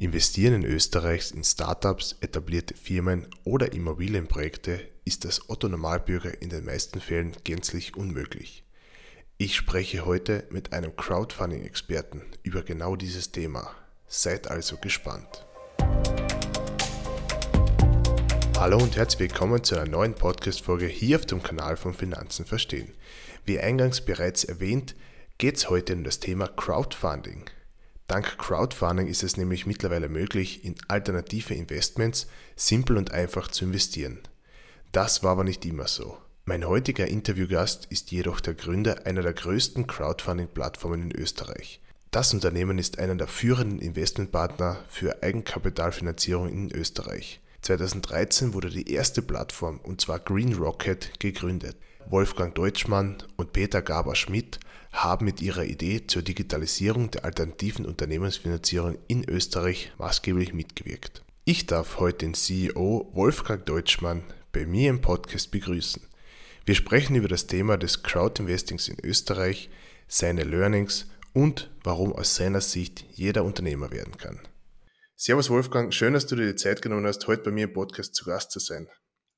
Investieren in Österreich in Startups, etablierte Firmen oder Immobilienprojekte ist als Otto Normalbürger in den meisten Fällen gänzlich unmöglich. Ich spreche heute mit einem Crowdfunding-Experten über genau dieses Thema. Seid also gespannt. Hallo und herzlich willkommen zu einer neuen Podcast-Folge hier auf dem Kanal von Finanzen verstehen. Wie eingangs bereits erwähnt, geht es heute um das Thema Crowdfunding. Dank Crowdfunding ist es nämlich mittlerweile möglich, in alternative Investments simpel und einfach zu investieren. Das war aber nicht immer so. Mein heutiger Interviewgast ist jedoch der Gründer einer der größten Crowdfunding-Plattformen in Österreich. Das Unternehmen ist einer der führenden Investmentpartner für Eigenkapitalfinanzierung in Österreich. 2013 wurde die erste Plattform, und zwar Green Rocket, gegründet. Wolfgang Deutschmann und Peter Gaber-Schmidt haben mit ihrer Idee zur Digitalisierung der alternativen Unternehmensfinanzierung in Österreich maßgeblich mitgewirkt. Ich darf heute den CEO Wolfgang Deutschmann bei mir im Podcast begrüßen. Wir sprechen über das Thema des Crowdinvestings in Österreich, seine Learnings und warum aus seiner Sicht jeder Unternehmer werden kann. Servus Wolfgang, schön, dass du dir die Zeit genommen hast, heute bei mir im Podcast zu Gast zu sein.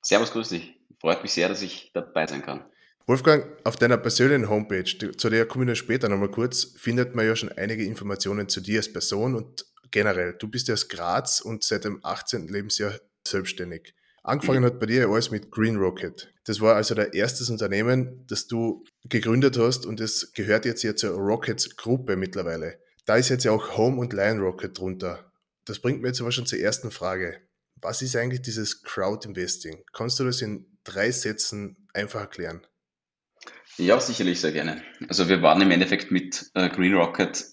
Servus, grüß dich. Freut mich sehr, dass ich dabei sein kann. Wolfgang, auf deiner persönlichen Homepage, zu der komme ich später nochmal kurz, findet man ja schon einige Informationen zu dir als Person und generell. Du bist ja aus Graz und seit dem 18. Lebensjahr selbstständig. Angefangen hat bei dir alles mit Green Rocket. Das war also der erste Unternehmen, das du gegründet hast und es gehört jetzt ja zur Rockets Gruppe mittlerweile. Da ist jetzt ja auch Home und Lion Rocket drunter. Das bringt mir jetzt aber schon zur ersten Frage. Was ist eigentlich dieses Crowd Investing? Kannst du das in drei Sätzen einfach erklären? Ja, sicherlich sehr gerne. Also wir waren im Endeffekt mit äh, Green Rocket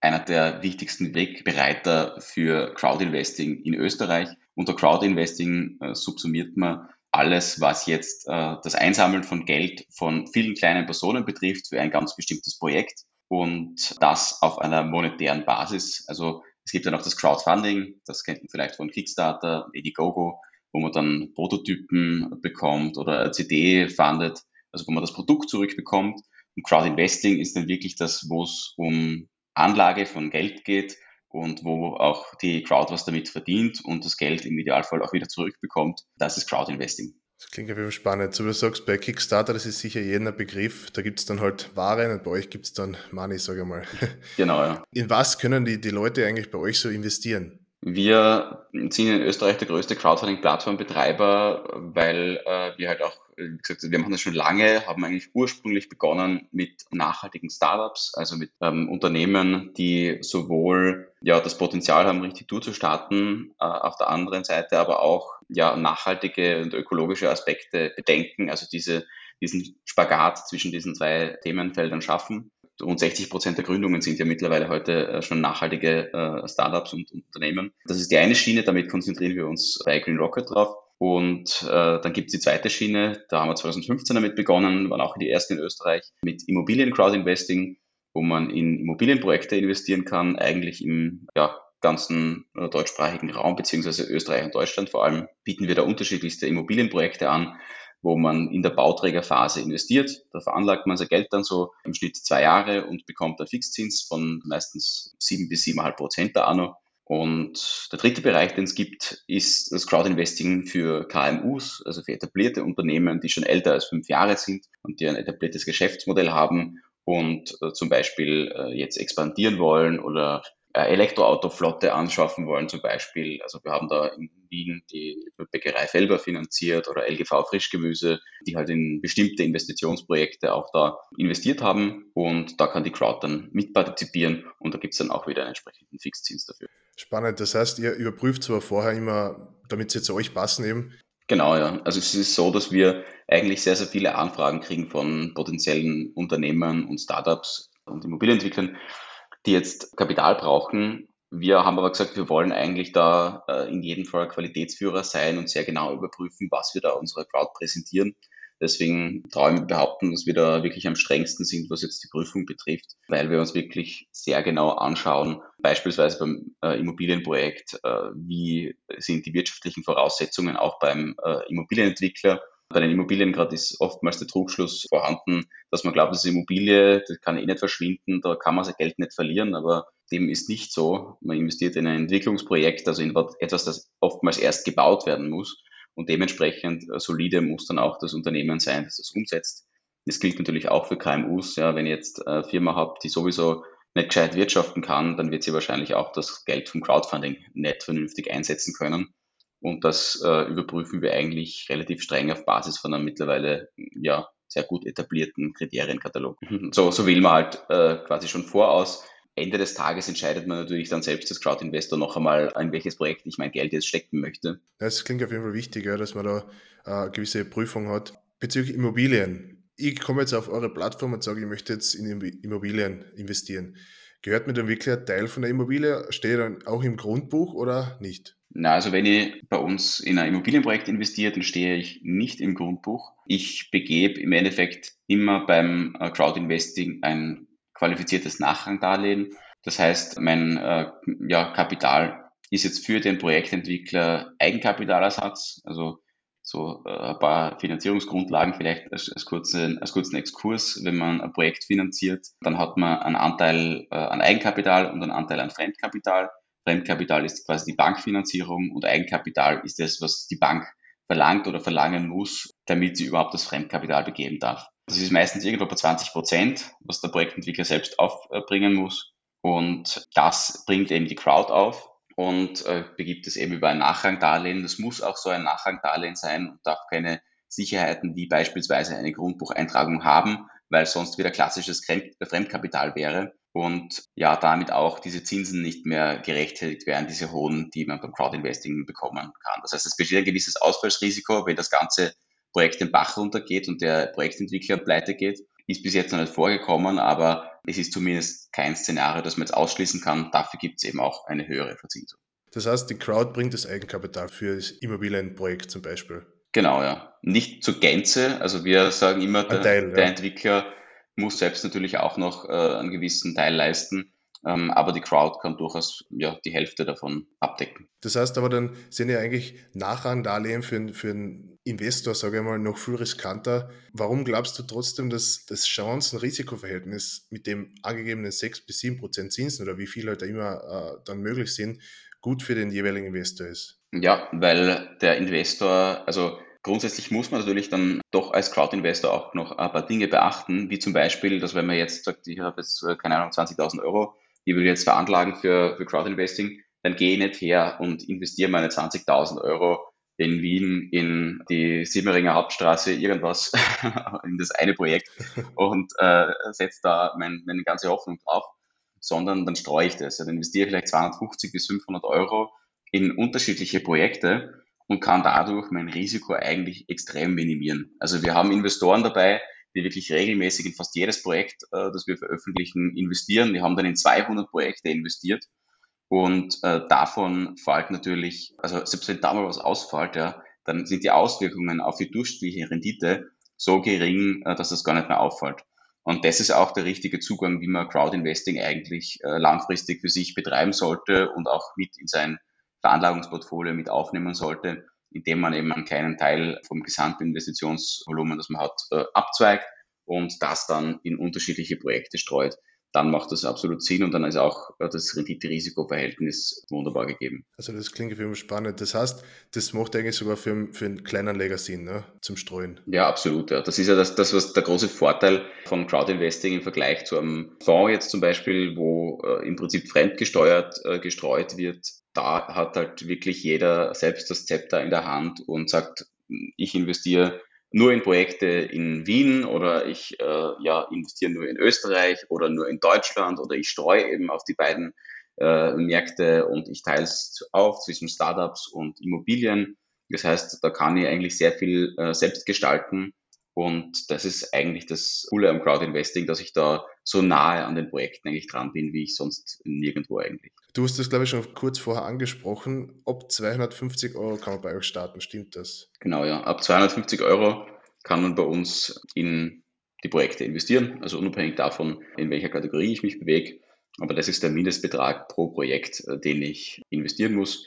einer der wichtigsten Wegbereiter für Crowdinvesting in Österreich. Unter Crowdinvesting äh, subsumiert man alles, was jetzt äh, das Einsammeln von Geld von vielen kleinen Personen betrifft für ein ganz bestimmtes Projekt und das auf einer monetären Basis. Also es gibt ja noch das Crowdfunding, das kennt man vielleicht von Kickstarter, Indiegogo, wo man dann Prototypen bekommt oder CD fundet also wo man das Produkt zurückbekommt. Und Crowdinvesting ist dann wirklich das, wo es um Anlage von Geld geht und wo auch die Crowd was damit verdient und das Geld im Idealfall auch wieder zurückbekommt. Das ist Crowdinvesting. Das klingt auf jeden Fall spannend. So wie du sagst, bei Kickstarter, das ist sicher jeden ein Begriff. Da gibt es dann halt Ware und bei euch gibt es dann Money, sage ich mal. Genau, ja. In was können die, die Leute eigentlich bei euch so investieren? Wir sind in Österreich der größte Crowdfunding-Plattform-Betreiber, weil äh, wir halt auch, wie gesagt, wir machen das schon lange, haben eigentlich ursprünglich begonnen mit nachhaltigen Startups, also mit ähm, Unternehmen, die sowohl ja das Potenzial haben, richtig durchzustarten, äh, auf der anderen Seite aber auch ja nachhaltige und ökologische Aspekte bedenken, also diese diesen Spagat zwischen diesen zwei Themenfeldern schaffen rund 60 Prozent der Gründungen sind ja mittlerweile heute äh, schon nachhaltige äh, Startups und Unternehmen. Das ist die eine Schiene, damit konzentrieren wir uns bei Green Rocket drauf. Und äh, dann gibt es die zweite Schiene, da haben wir 2015 damit begonnen, waren auch die ersten in Österreich mit Immobilien Crowdinvesting, wo man in Immobilienprojekte investieren kann, eigentlich im ja, ganzen äh, deutschsprachigen Raum, beziehungsweise Österreich und Deutschland vor allem, bieten wir da unterschiedlichste Immobilienprojekte an, wo man in der Bauträgerphase investiert. Da veranlagt man sein Geld dann so im Schnitt zwei Jahre und bekommt einen Fixzins von meistens sieben bis siebeneinhalb Prozent der Anno. Und der dritte Bereich, den es gibt, ist das Crowdinvesting für KMUs, also für etablierte Unternehmen, die schon älter als fünf Jahre sind und die ein etabliertes Geschäftsmodell haben und äh, zum Beispiel äh, jetzt expandieren wollen oder Elektroautoflotte anschaffen wollen zum Beispiel. Also wir haben da in Wien die Bäckerei Felber finanziert oder LGV Frischgemüse, die halt in bestimmte Investitionsprojekte auch da investiert haben und da kann die Crowd dann mitpartizipieren und da gibt es dann auch wieder einen entsprechenden Fixzins dafür. Spannend, das heißt, ihr überprüft zwar vorher immer, damit sie zu euch passen eben. Genau, ja. Also es ist so, dass wir eigentlich sehr, sehr viele Anfragen kriegen von potenziellen Unternehmern und Startups und Immobilienentwicklern, die jetzt Kapital brauchen. Wir haben aber gesagt, wir wollen eigentlich da äh, in jedem Fall Qualitätsführer sein und sehr genau überprüfen, was wir da unserer Crowd präsentieren. Deswegen traue mir behaupten, dass wir da wirklich am strengsten sind, was jetzt die Prüfung betrifft, weil wir uns wirklich sehr genau anschauen, beispielsweise beim äh, Immobilienprojekt, äh, wie sind die wirtschaftlichen Voraussetzungen auch beim äh, Immobilienentwickler, Bei den Immobilien gerade ist oftmals der Trugschluss vorhanden, dass man glaubt, das ist Immobilie, das kann eh nicht verschwinden, da kann man sein Geld nicht verlieren, aber dem ist nicht so. Man investiert in ein Entwicklungsprojekt, also in etwas, das oftmals erst gebaut werden muss und dementsprechend solide muss dann auch das Unternehmen sein, das das umsetzt. Das gilt natürlich auch für KMUs. Ja, wenn ihr jetzt eine Firma habt, die sowieso nicht gescheit wirtschaften kann, dann wird sie wahrscheinlich auch das Geld vom Crowdfunding nicht vernünftig einsetzen können. Und das äh, überprüfen wir eigentlich relativ streng auf Basis von einem mittlerweile ja, sehr gut etablierten Kriterienkatalog. So, so wählen wir halt äh, quasi schon voraus. Ende des Tages entscheidet man natürlich dann selbst als Crowd-Investor noch einmal, in welches Projekt ich mein Geld jetzt stecken möchte. Das klingt auf jeden Fall wichtig, ja, dass man da äh, eine gewisse Prüfung hat. Bezüglich Immobilien. Ich komme jetzt auf eure Plattform und sage, ich möchte jetzt in Immobilien investieren. Gehört mir dann wirklich ein Teil von der Immobilie? Steht dann auch im Grundbuch oder nicht? Na, also wenn ich bei uns in ein Immobilienprojekt investiere, dann stehe ich nicht im Grundbuch. Ich begebe im Endeffekt immer beim äh, Crowdinvesting ein qualifiziertes Nachrangdarlehen. Das heißt, mein äh, ja, Kapital ist jetzt für den Projektentwickler Eigenkapitalersatz, also so äh, ein paar Finanzierungsgrundlagen vielleicht als, als, kurzen, als kurzen Exkurs. Wenn man ein Projekt finanziert, dann hat man einen Anteil äh, an Eigenkapital und einen Anteil an Fremdkapital. Fremdkapital ist quasi die Bankfinanzierung und Eigenkapital ist das, was die Bank verlangt oder verlangen muss, damit sie überhaupt das Fremdkapital begeben darf. Das ist meistens irgendwo bei 20 Prozent, was der Projektentwickler selbst aufbringen muss. Und das bringt eben die Crowd auf und äh, begibt es eben über ein Nachrangdarlehen. Das muss auch so ein Nachrangdarlehen sein und darf keine Sicherheiten wie beispielsweise eine Grundbucheintragung haben, weil sonst wieder klassisches Fremdkapital wäre und ja, damit auch diese Zinsen nicht mehr gerechtfertigt werden, diese hohen, die man beim Crowdinvesting bekommen kann. Das heißt, es besteht ein gewisses Ausfallsrisiko, wenn das ganze Projekt den Bach runtergeht und der Projektentwickler pleite geht. Ist bis jetzt noch nicht vorgekommen, aber es ist zumindest kein Szenario, das man jetzt ausschließen kann. Dafür gibt es eben auch eine höhere Verzinsung. Das heißt, die Crowd bringt das Eigenkapital für das Immobilienprojekt zum Beispiel. Genau, ja. Nicht zur Gänze. Also wir sagen immer, der, Teil, der Entwickler muss selbst natürlich auch noch äh, einen gewissen Teil leisten. Ähm, aber die Crowd kann durchaus ja, die Hälfte davon abdecken. Das heißt aber, dann sind ja eigentlich Nachrangdarlehen für, für einen Investor, sage ich mal, noch viel riskanter. Warum glaubst du trotzdem, dass das Chancen-Risikoverhältnis mit dem angegebenen 6 bis 7 Prozent Zinsen oder wie viel halt immer äh, dann möglich sind, gut für den jeweiligen Investor ist? Ja, weil der Investor, also Grundsätzlich muss man natürlich dann doch als Crowd-Investor auch noch ein paar Dinge beachten, wie zum Beispiel, dass wenn man jetzt sagt, ich habe jetzt, äh, keine Ahnung, 20.000 Euro, die will ich jetzt veranlagen für, für Crowd-Investing, dann gehe ich nicht her und investiere meine 20.000 Euro in Wien in die Simmeringer Hauptstraße irgendwas in das eine Projekt und äh, setze da mein, meine ganze Hoffnung drauf, sondern dann streue ich das. Dann investiere ich vielleicht 250 bis 500 Euro in unterschiedliche Projekte und kann dadurch mein Risiko eigentlich extrem minimieren. Also wir haben Investoren dabei, die wirklich regelmäßig in fast jedes Projekt, äh, das wir veröffentlichen, investieren. Wir haben dann in 200 Projekte investiert und äh, davon fällt natürlich, also selbst wenn da mal was ausfällt, ja, dann sind die Auswirkungen auf die durchschnittliche Rendite so gering, äh, dass das gar nicht mehr auffällt. Und das ist auch der richtige Zugang, wie man Crowdinvesting eigentlich äh, langfristig für sich betreiben sollte und auch mit in sein Veranlagungsportfolio mit aufnehmen sollte, indem man eben einen kleinen Teil vom Gesamtinvestitionsvolumen, das man hat, äh, abzweigt und das dann in unterschiedliche Projekte streut dann macht das absolut Sinn und dann ist auch äh, das Rendite-Risiko-Verhältnis wunderbar gegeben. Also das klingt für mich spannend. Das heißt, das macht eigentlich sogar für, für einen Kleinanleger Sinn, ne? zum Streuen. Ja, absolut. Ja. Das ist ja das, das, was der große Vorteil von Crowdinvesting im Vergleich zu einem Fonds jetzt zum Beispiel, wo äh, im Prinzip fremdgesteuert äh, gestreut wird. Da hat halt wirklich jeder selbst das Zepter in der Hand und sagt, ich investiere nur in Projekte in Wien oder ich äh, ja, investiere nur in Österreich oder nur in Deutschland oder ich streue eben auf die beiden äh, Märkte und ich teile es auf zwischen Startups und Immobilien. Das heißt, da kann ich eigentlich sehr viel äh, selbst gestalten und das ist eigentlich das Coole am Crowdinvesting, dass ich da so nahe an den Projekten eigentlich dran bin, wie ich sonst nirgendwo eigentlich. Du hast das, glaube ich, schon kurz vorher angesprochen. Ab 250 Euro kann man bei euch starten, stimmt das? Genau, ja. Ab 250 Euro kann man bei uns in die Projekte investieren, also unabhängig davon, in welcher Kategorie ich mich bewege. Aber das ist der Mindestbetrag pro Projekt, äh, den ich investieren muss.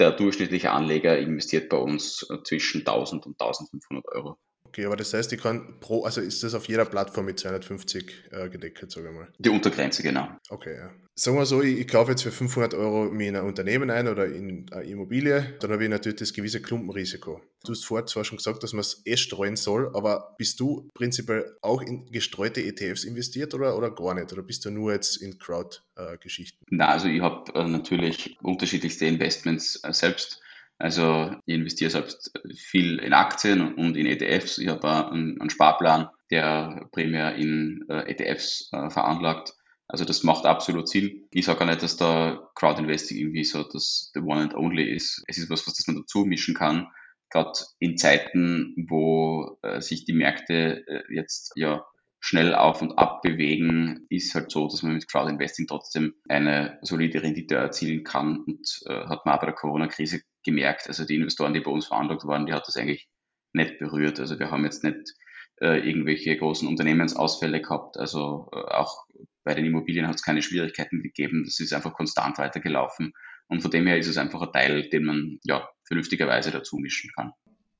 der durchschnittliche Anleger investiert bei uns zwischen 1000 und 1500 Euro. Okay, aber das heißt, ich kann pro, also ist das auf jeder Plattform mit 250 äh, gedeckelt, sage ich mal. Die Untergrenze, genau. Okay, ja. Sagen wir so, ich, ich kaufe jetzt für 500 Euro mir in ein Unternehmen ein oder in eine Immobilie, dann habe ich natürlich das gewisse Klumpenrisiko. Du hast vorher zwar schon gesagt, dass man es eh streuen soll, aber bist du prinzipiell auch in gestreute ETFs investiert oder, oder gar nicht? Oder bist du nur jetzt in Crowd-Geschichten? Äh, Na, also ich habe äh, natürlich unterschiedlichste Investments äh, selbst also ich investiere selbst viel in Aktien und in ETFs. Ich habe einen, Sparplan, der primär in äh, ETFs äh, veranlagt. Also das macht absolut Sinn. Ich sage auch nicht, dass da Crowdinvesting irgendwie so das the one and only ist. Es ist was, was man dazu mischen kann. Gerade in Zeiten, wo äh, sich die Märkte äh, jetzt ja schnell auf und ab bewegen, ist halt so, dass man mit Crowdinvesting trotzdem eine solide Rendite erzielen kann und äh, hat man bei der Corona-Krise gemerkt. Also die Investoren, die bei uns veranlagt waren, die hat das eigentlich nicht berührt. Also wir haben jetzt nicht äh, irgendwelche großen Unternehmensausfälle gehabt. Also äh, auch bei den Immobilien hat es keine Schwierigkeiten gegeben. Das ist einfach konstant weitergelaufen. Und von dem her ist es einfach ein Teil, den man ja vernünftigerweise dazu mischen kann.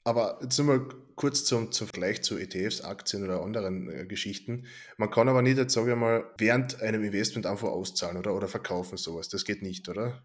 Aber jetzt nochmal kurz zum, zum Vergleich zu ETFs, Aktien oder anderen äh, Geschichten. Man kann aber nicht, jetzt sage ich mal, während einem Investment einfach auszahlen oder, oder verkaufen sowas. Das geht nicht, oder?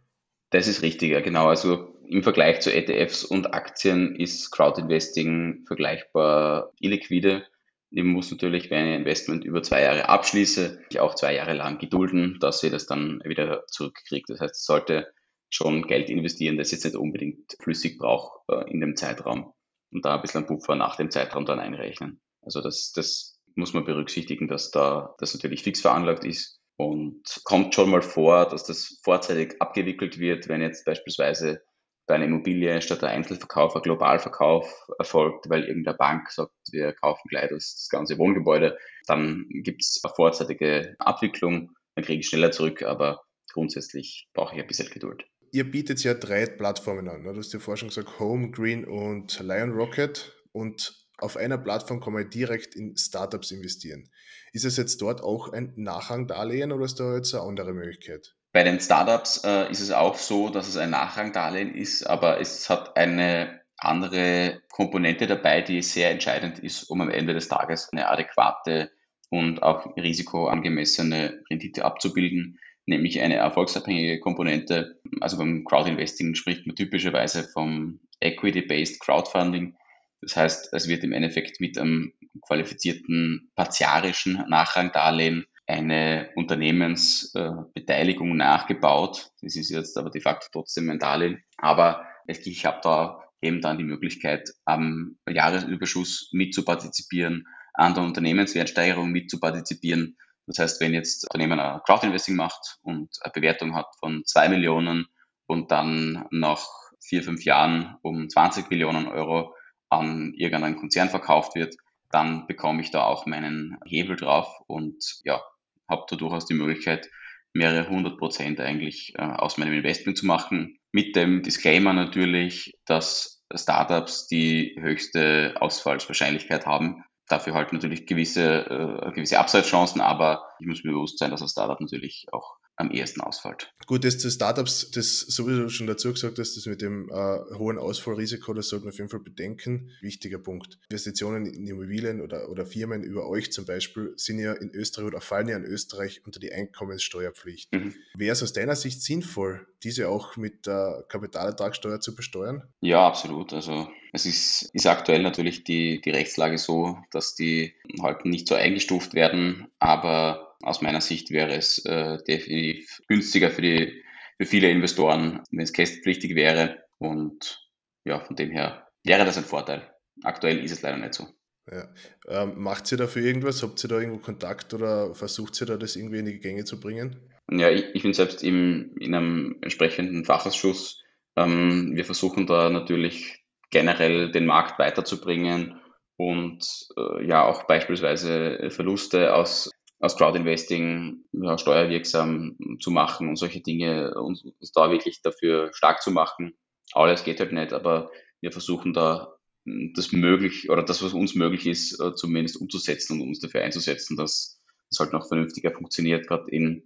Das ist richtig, ja, genau. Also im Vergleich zu ETFs und Aktien ist Crowdinvesting vergleichbar illiquide. Ich muss natürlich, wenn ich ein Investment über zwei Jahre abschließe, ich auch zwei Jahre lang gedulden, dass ich das dann wieder zurückkriege. Das heißt, ich sollte schon Geld investieren, das jetzt nicht unbedingt flüssig braucht äh, in dem Zeitraum und da ein bisschen Puffer nach dem Zeitraum dann einrechnen. Also das, das muss man berücksichtigen, dass da das natürlich fix veranlagt ist und kommt schon mal vor, dass das vorzeitig abgewickelt wird, wenn jetzt beispielsweise bei einer Immobilie statt ein Einzelverkauf ein Globalverkauf erfolgt, weil irgendeine Bank sagt, wir kaufen gleich das, das ganze Wohngebäude, dann gibt es eine vorzeitige Abwicklung, dann kriege ich schneller zurück, aber grundsätzlich brauche ich ein bisschen Geduld. Ihr bietet ja drei Plattformen an. Ne? Du hast ja vorhin schon gesagt, Home, Green und Lion Rocket. Und auf einer Plattform kann man direkt in Startups investieren. Ist es jetzt dort auch ein Nachrangdarlehen oder ist da jetzt eine andere Möglichkeit? Bei den Startups äh, ist es auch so, dass es ein Nachrangdarlehen ist, aber es hat eine andere Komponente dabei, die sehr entscheidend ist, um am Ende des Tages eine adäquate und auch risikoangemessene Rendite abzubilden, nämlich eine erfolgsabhängige Komponente. Also beim Crowdinvesting spricht man typischerweise vom Equity-Based Crowdfunding. Das heißt, es wird im Endeffekt mit einem qualifizierten partiarischen Nachrangdarlehen eine Unternehmensbeteiligung nachgebaut. Das ist jetzt aber de facto trotzdem ein Darlehen. Aber ich habe da eben dann die Möglichkeit, am Jahresüberschuss mitzupartizipieren, an der Unternehmenswertsteigerung mitzupartizipieren. Das heißt, wenn jetzt ein Unternehmen ein Crowdinvesting macht und eine Bewertung hat von zwei Millionen und dann nach vier, fünf Jahren um 20 Millionen Euro an irgendeinen Konzern verkauft wird, dann bekomme ich da auch meinen Hebel drauf und ja, habe da durchaus die Möglichkeit, mehrere hundert Prozent eigentlich äh, aus meinem Investment zu machen. Mit dem Disclaimer natürlich, dass Startups die höchste Ausfallswahrscheinlichkeit haben. Dafür halt natürlich gewisse, äh, gewisse Upside-Chancen, aber ich muss mir bewusst sein, dass ein Startup natürlich auch am ehesten ausfällt. Gut, das zu Startups, das sowieso schon dazu gesagt hast, das mit dem äh, hohen Ausfallrisiko, das sollte man auf jeden Fall bedenken. Wichtiger Punkt. Investitionen in Immobilien oder, oder Firmen über euch zum Beispiel sind ja in Österreich oder fallen ja in Österreich unter die Einkommenssteuerpflicht. Mhm. Wäre es aus deiner Sicht sinnvoll, diese auch mit der Kapitalertragssteuer zu besteuern? Ja, absolut. Also es ist, ist aktuell natürlich die, die Rechtslage so, dass die halt nicht so eingestuft werden, aber aus meiner Sicht wäre es äh, definitiv günstiger für, die, für viele Investoren, wenn es kästpflichtig wäre. Und ja, von dem her wäre das ein Vorteil. Aktuell ist es leider nicht so. Ja. Ähm, macht ihr dafür irgendwas? Habt ihr da irgendwo Kontakt oder versucht ihr da das irgendwie in die Gänge zu bringen? Ja, ich, ich bin selbst im, in einem entsprechenden Fachausschuss. Ähm, wir versuchen da natürlich generell den Markt weiterzubringen und äh, ja auch beispielsweise Verluste aus aus Crowdinvesting ja, steuerwirksam zu machen und solche Dinge und uns da wirklich dafür stark zu machen. Alles geht halt nicht, aber wir versuchen da hm, das möglich oder das, was uns möglich ist, äh, zumindest umzusetzen und uns dafür einzusetzen, dass es halt noch vernünftiger funktioniert, gerade in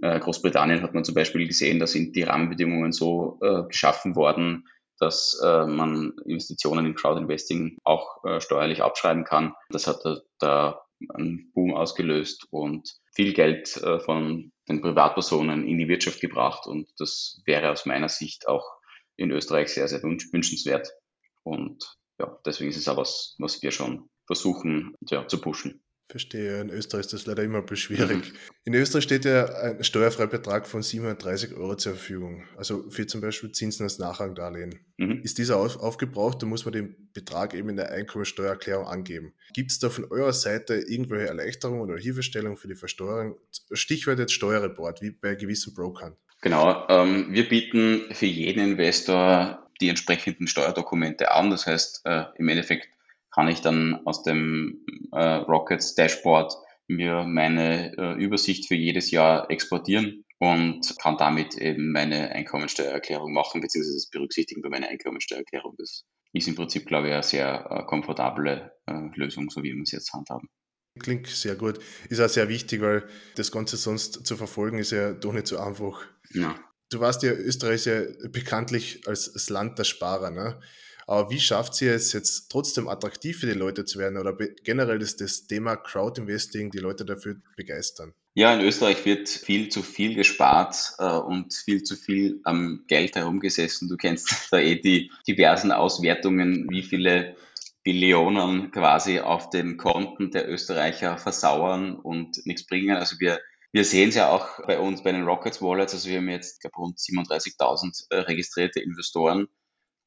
äh, Großbritannien hat man zum Beispiel gesehen, da sind die Rahmenbedingungen so äh, geschaffen worden, dass man Investitionen in Crowdinvesting auch äh, steuerlich abschreiben kann. Das hat da einen Boom ausgelöst und viel Geld äh, von den Privatpersonen in die Wirtschaft gebracht. Und das wäre aus meiner Sicht auch in Österreich sehr, sehr wünschenswert. Und ja, deswegen ist es auch was, was wir schon versuchen ja, zu pushen. Verstehe. In Österreich ist das leider immer ein bisschen schwierig. Mhm. In Österreich steht ja ein Steuerfreibetrag von 730 Euro zur Verfügung. Also für zum Beispiel Zinsen als Nachrangdarlehen. Mhm. Ist dieser auf, aufgebraucht, dann muss man den Betrag eben in der Einkommensteuererklärung angeben. Gibt es da von eurer Seite irgendwelche Erleichterungen oder Hilfestellungen für die Versteuerung? Stichwort jetzt Steuerreport, wie bei gewissen Brokern. Genau. Ähm, wir bieten für jeden Investor die entsprechenden Steuerdokumente an. Das heißt, äh, im Endeffekt kann ich dann aus dem äh, Rockets Dashboard mir meine äh, Übersicht für jedes Jahr exportieren und kann damit eben meine Einkommensteuererklärung machen, beziehungsweise das berücksichtigen bei meiner Einkommensteuererklärung. Das ist im Prinzip, glaube ich, eine sehr äh, komfortable äh, Lösung, so wie wir es jetzt handhaben. Klingt sehr gut. Ist auch sehr wichtig, weil das Ganze sonst zu verfolgen ist ja doch nicht so einfach. Ja. Du warst ja Österreich ja bekanntlich als das Land der Sparer. Ne? Aber wie schafft ihr es jetzt trotzdem attraktiv für die Leute zu werden oder generell ist das Thema Crowdinvesting die Leute dafür begeistern? Ja, in Österreich wird viel zu viel gespart äh, und viel zu viel am Geld herumgesessen. Du kennst da eh die diversen Auswertungen, wie viele Billionen quasi auf den Konten der Österreicher versauern und nichts bringen. Also wir wir sehen es ja auch bei uns bei den Rockets Wallets. Also wir haben jetzt glaube rund 37.000 äh, registrierte Investoren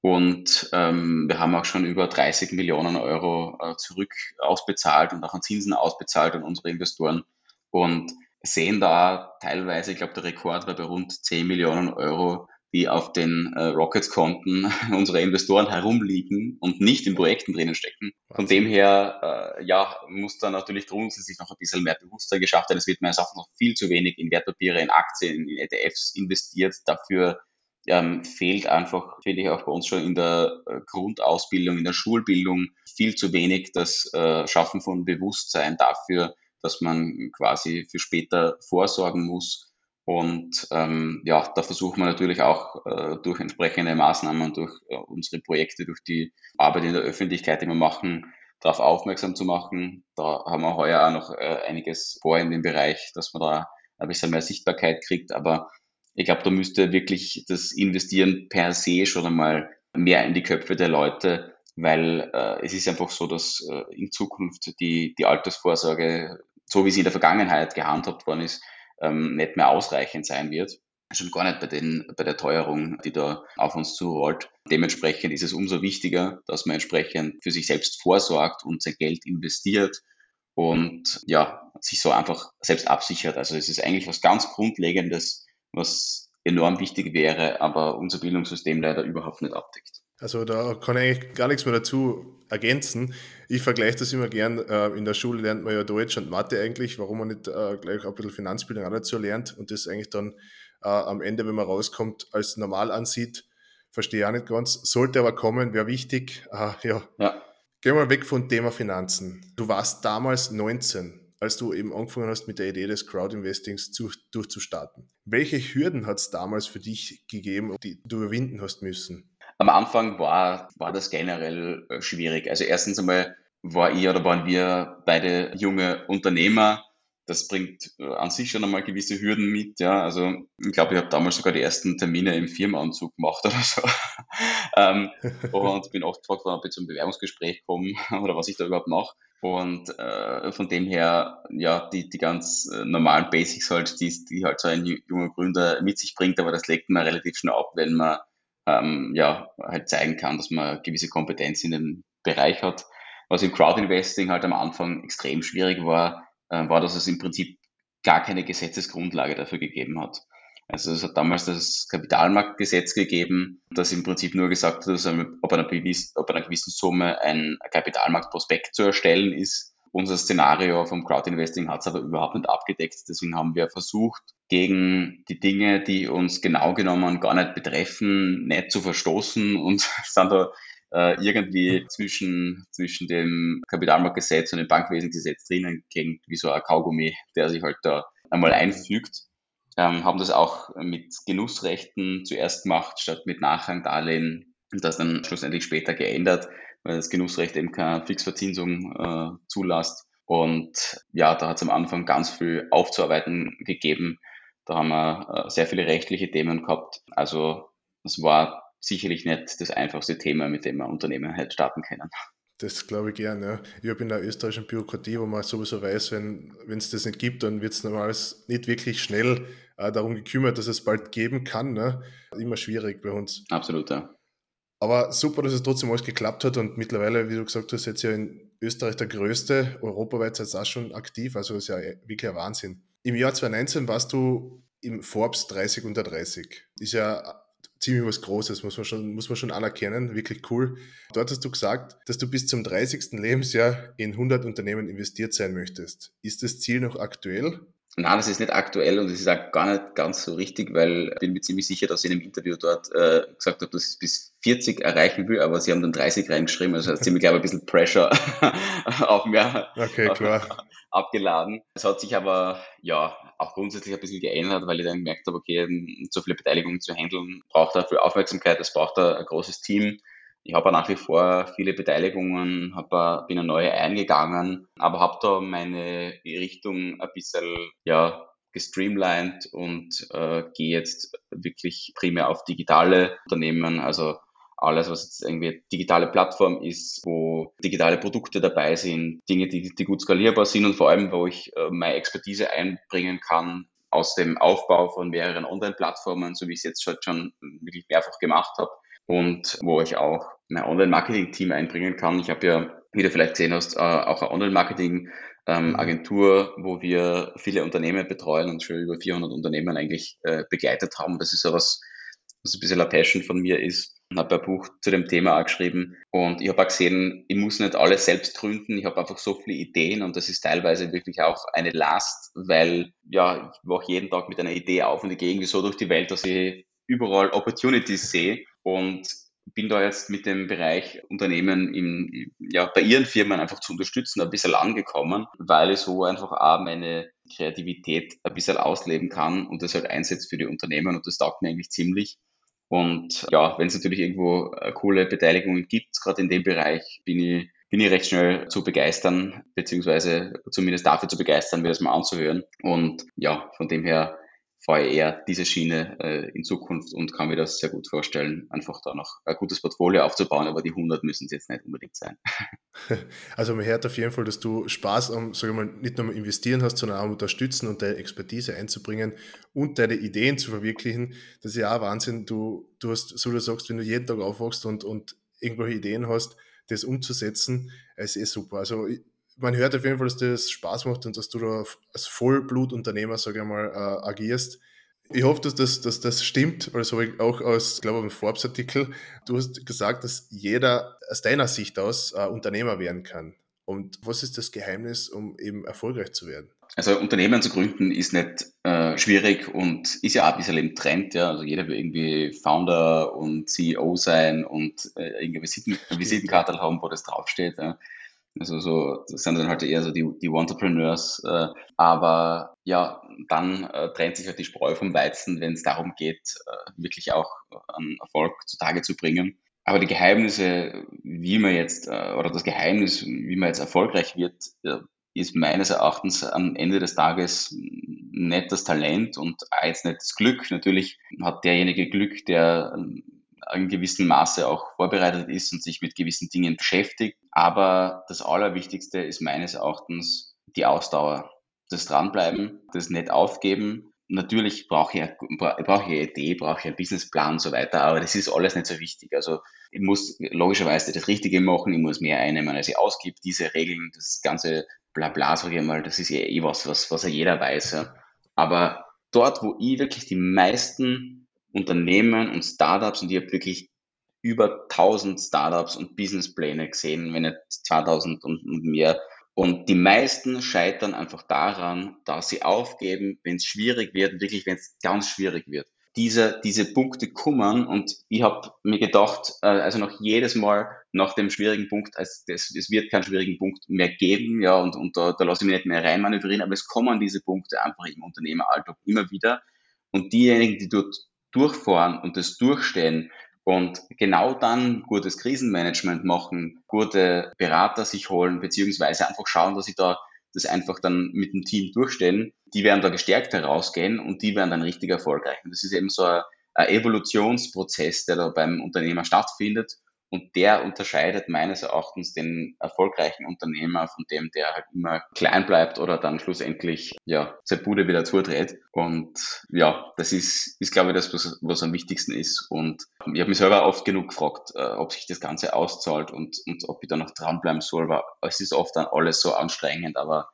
und ähm, wir haben auch schon über 30 Millionen Euro äh, zurück ausbezahlt und auch an Zinsen ausbezahlt an unsere Investoren und sehen da teilweise, ich glaube, der Rekord war bei rund 10 Millionen Euro, die auf den äh, Rockets-Konten unserer Investoren herumliegen und nicht in Projekten drinnen stecken. Von dem her, äh, ja, muss da natürlich grundsätzlich noch ein bisschen mehr Bewusstsein geschafft werden. Es wird meines Erachtens noch viel zu wenig in Wertpapiere, in Aktien, in ETFs investiert. Dafür ähm, fehlt einfach, finde ich auch bei uns schon in der äh, Grundausbildung, in der Schulbildung viel zu wenig das äh, Schaffen von Bewusstsein dafür, dass man quasi für später vorsorgen muss. Und ähm, ja, da versuchen wir natürlich auch äh, durch entsprechende Maßnahmen, durch äh, unsere Projekte, durch die Arbeit in der Öffentlichkeit, die wir machen, darauf aufmerksam zu machen. Da haben wir heuer auch noch äh, einiges vor in dem Bereich, dass man da ein bisschen mehr Sichtbarkeit kriegt. Aber ich glaube, da müsste wirklich das Investieren per se schon einmal mehr in die Köpfe der Leute, weil äh, es ist einfach so, dass äh, in Zukunft die, die Altersvorsorge, so wie sie in der Vergangenheit gehandhabt worden ist, ähm, nicht mehr ausreichend sein wird. Schon gar nicht bei, den, bei der Teuerung, die da auf uns zurollt. Dementsprechend ist es umso wichtiger, dass man entsprechend für sich selbst vorsorgt und sein Geld investiert und ja, sich so einfach selbst absichert. Also es ist eigentlich was ganz Grundlegendes, was enorm wichtig wäre, aber unser Bildungssystem leider überhaupt nicht abdeckt. Also da kann ich eigentlich gar nichts mehr dazu ergänzen. Ich vergleiche das immer gern. Äh, in der Schule lernt man ja Deutsch und Mathe eigentlich, warum man nicht äh, gleich ein bisschen Finanzbildung auch dazu lernt und das eigentlich dann äh, am Ende, wenn man rauskommt, als normal ansieht. Verstehe ich auch nicht ganz. Sollte aber kommen, wäre wichtig. ja. ja. Gehen wir weg vom Thema Finanzen. Du warst damals 19 als du eben angefangen hast, mit der Idee des Crowdinvestings zu, durchzustarten. Welche Hürden hat es damals für dich gegeben, die du überwinden hast müssen? Am Anfang war, war das generell äh, schwierig. Also erstens einmal war ich oder waren wir beide junge Unternehmer. Das bringt äh, an sich schon einmal gewisse Hürden mit. Ja, also ich glaube, ich habe damals sogar die ersten Termine im Firmenanzug gemacht oder so. ähm, und bin oft gefragt worden, ob ich zum Bewerbungsgespräch komme oder was ich da überhaupt mache. Und äh, von dem her, ja, die, die ganz äh, normalen Basics halt, die, die halt so ein junger Gründer mit sich bringt, aber das legt man relativ schnell ab, wenn man ähm, ja halt zeigen kann, dass man gewisse Kompetenz in dem Bereich hat. Was im Crowdinvesting halt am Anfang extrem schwierig war, äh, war, dass es im Prinzip gar keine Gesetzesgrundlage dafür gegeben hat. Also es hat damals das Kapitalmarktgesetz gegeben, das im Prinzip nur gesagt hat, dass ob einer, gewissen, ob einer gewissen Summe ein Kapitalmarktprospekt zu erstellen ist. Unser Szenario vom Crowdinvesting hat es aber überhaupt nicht abgedeckt. Deswegen haben wir versucht, gegen die Dinge, die uns genau genommen gar nicht betreffen, nicht zu verstoßen und sind da äh, irgendwie zwischen, zwischen dem Kapitalmarktgesetz und dem Bankwesensgesetz drinnen klingt wie so ein Kaugummi, der sich halt da einmal einfügt. Ähm, haben das auch mit Genussrechten zuerst gemacht, statt mit Nachrangdarlehen und das dann schlussendlich später geändert, weil das Genussrecht eben keine Fixverzinsung äh, zulässt. Und ja, da hat es am Anfang ganz viel aufzuarbeiten gegeben. Da haben wir äh, sehr viele rechtliche Themen gehabt. Also es war sicherlich nicht das einfachste Thema, mit dem wir Unternehmen hätte starten können. Das glaube ich gerne. Ja. Ich habe in der österreichischen Bürokratie, wo man sowieso weiß, wenn es das nicht gibt, dann wird es normalerweise nicht wirklich schnell äh, darum gekümmert, dass es bald geben kann. Ne? Immer schwierig bei uns. Absolut, ja. Aber super, dass es trotzdem alles geklappt hat und mittlerweile, wie du gesagt hast, jetzt ja in Österreich der größte, europaweit jetzt auch schon aktiv, also das ist ja wirklich ein Wahnsinn. Im Jahr 2019 warst du im Forbes 30 unter 30. Ist ja ziemlich was Großes, muss man schon, muss man schon anerkennen, wirklich cool. Dort hast du gesagt, dass du bis zum 30. Lebensjahr in 100 Unternehmen investiert sein möchtest. Ist das Ziel noch aktuell? Nein, das ist nicht aktuell und das ist auch gar nicht ganz so richtig, weil ich bin mir ziemlich sicher, dass ich in einem Interview dort äh, gesagt habe, dass ich es bis 40 erreichen will, aber sie haben dann 30 reingeschrieben, also hat ziemlich, glaube ich, ein bisschen Pressure auf mir okay, klar. abgeladen. Es hat sich aber ja auch grundsätzlich ein bisschen geändert, weil ich dann gemerkt habe, okay, so viele Beteiligungen zu handeln, braucht dafür Aufmerksamkeit, es braucht da ein großes Team ich habe nach wie vor viele Beteiligungen, hab, bin eine neue eingegangen, aber habe da meine Richtung ein bisschen ja, gestreamlined und äh, gehe jetzt wirklich primär auf digitale Unternehmen, also alles, was jetzt irgendwie digitale Plattform ist, wo digitale Produkte dabei sind, Dinge, die, die gut skalierbar sind und vor allem, wo ich äh, meine Expertise einbringen kann aus dem Aufbau von mehreren Online-Plattformen, so wie ich es jetzt schon wirklich mehrfach gemacht habe und wo ich auch mein Online-Marketing-Team einbringen kann. Ich habe ja, wie du vielleicht gesehen hast, äh, auch eine Online-Marketing-Agentur, wo wir viele Unternehmen betreuen und schon über 400 Unternehmen eigentlich äh, begleitet haben. Das ist ja was, was ein bisschen eine Passion von mir ist. Ich habe ein Buch zu dem Thema auch geschrieben und ich habe auch gesehen, ich muss nicht alles selbst gründen. Ich habe einfach so viele Ideen und das ist teilweise wirklich auch eine Last, weil ja, ich wache jeden Tag mit einer Idee auf und ich gehe irgendwie so durch die Welt, dass ich überall Opportunities sehe und bin da jetzt mit dem Bereich Unternehmen im, ja, bei ihren Firmen einfach zu unterstützen, ein bisschen angekommen, weil ich so einfach auch meine Kreativität ein bisschen ausleben kann und das halt einsetzt für die Unternehmen und das taugt mir eigentlich ziemlich. Und ja, wenn es natürlich irgendwo coole Beteiligungen gibt, gerade in dem Bereich, bin ich, bin ich recht schnell zu begeistern, beziehungsweise zumindest dafür zu begeistern, mir das mal anzuhören. Und ja, von dem her fahre eher diese Schiene äh, in Zukunft und kann mir das sehr gut vorstellen, einfach da noch ein gutes Portfolio aufzubauen, aber die 100 müssen es jetzt nicht unbedingt sein. Also man hört auf jeden Fall, dass du Spaß am, sag mal, nicht nur am Investieren hast, sondern auch Unterstützen und deine Expertise einzubringen und deine Ideen zu verwirklichen. Das ist ja auch Wahnsinn. Du, du hast, so du sagst, wenn du jeden Tag aufwachst und, und irgendwelche Ideen hast, das umzusetzen, ist eh super. Also man hört auf jeden Fall, dass das Spaß macht und dass du da als Vollblutunternehmer, sage ich mal, äh, agierst. Ich hoffe, dass das, dass das stimmt, weil das habe ich auch aus, glaube ich, einem Forbes-Artikel. Du hast gesagt, dass jeder aus deiner Sicht aus äh, Unternehmer werden kann. Und was ist das Geheimnis, um eben erfolgreich zu werden? Also Unternehmen zu gründen ist nicht äh, schwierig und ist ja auch ein bisschen im Trend. Ja. Also jeder will irgendwie Founder und CEO sein und äh, irgendwie Visiten, Visitenkarte haben, wo das draufsteht. Ja. Also so, das sind dann halt eher so die, die Entrepreneurs. Äh, aber ja, dann äh, trennt sich halt die Spreu vom Weizen, wenn es darum geht, äh, wirklich auch an Erfolg zutage zu bringen. Aber die Geheimnisse, wie man jetzt, äh, oder das Geheimnis, wie man jetzt erfolgreich wird, äh, ist meines Erachtens am Ende des Tages nicht das Talent und jetzt nicht das Glück. Natürlich hat derjenige Glück, der in gewissem Maße auch vorbereitet ist und sich mit gewissen Dingen beschäftigt. Aber das Allerwichtigste ist meines Erachtens die Ausdauer, das Dranbleiben, das nicht aufgeben. Natürlich brauche ich, brauche ich eine Idee, brauche ich einen Businessplan und so weiter, aber das ist alles nicht so wichtig. Also ich muss logischerweise das Richtige machen, ich muss mehr einnehmen, als ich ausgebe. Diese Regeln, das ganze Blabla, sage ich mal, das ist ja eh was, was, was jeder weiß. Aber dort, wo ich wirklich die meisten Unternehmen und Startups und ich habe wirklich über 1000 Startups und Businesspläne gesehen, wenn nicht 2000 und mehr. Und die meisten scheitern einfach daran, dass sie aufgeben, wenn es schwierig wird, wirklich wenn es ganz schwierig wird. Diese, diese Punkte kummern und ich habe mir gedacht, äh, also noch jedes Mal nach dem schwierigen Punkt, also das, es wird keinen schwierigen Punkt mehr geben, ja, und, und da, da lasse ich mich nicht mehr reinmanövrieren, aber es kommen diese Punkte einfach im Unternehmeralltag immer wieder Und diejenigen, die dort durchfahren und das durchstehen und genau dann gutes Krisenmanagement machen, gute Berater sich holen, beziehungsweise einfach schauen, dass sie da das einfach dann mit dem Team durchstehen, die werden da gestärkt herausgehen und die werden dann richtig erfolgreich. Und das ist eben so ein, ein Evolutionsprozess, der da beim Unternehmer stattfindet und der unterscheidet meines Erachtens den erfolgreichen Unternehmer von dem, der halt immer klein bleibt oder dann schlussendlich, ja, seine Bude wieder zudreht. Und ja, das ist, ist glaube ich, das, was, was am wichtigsten ist. Und ich habe mich selber oft genug gefragt, äh, ob sich das Ganze auszahlt und, und ob ich da noch dranbleiben soll, weil es ist oft dann alles so anstrengend, aber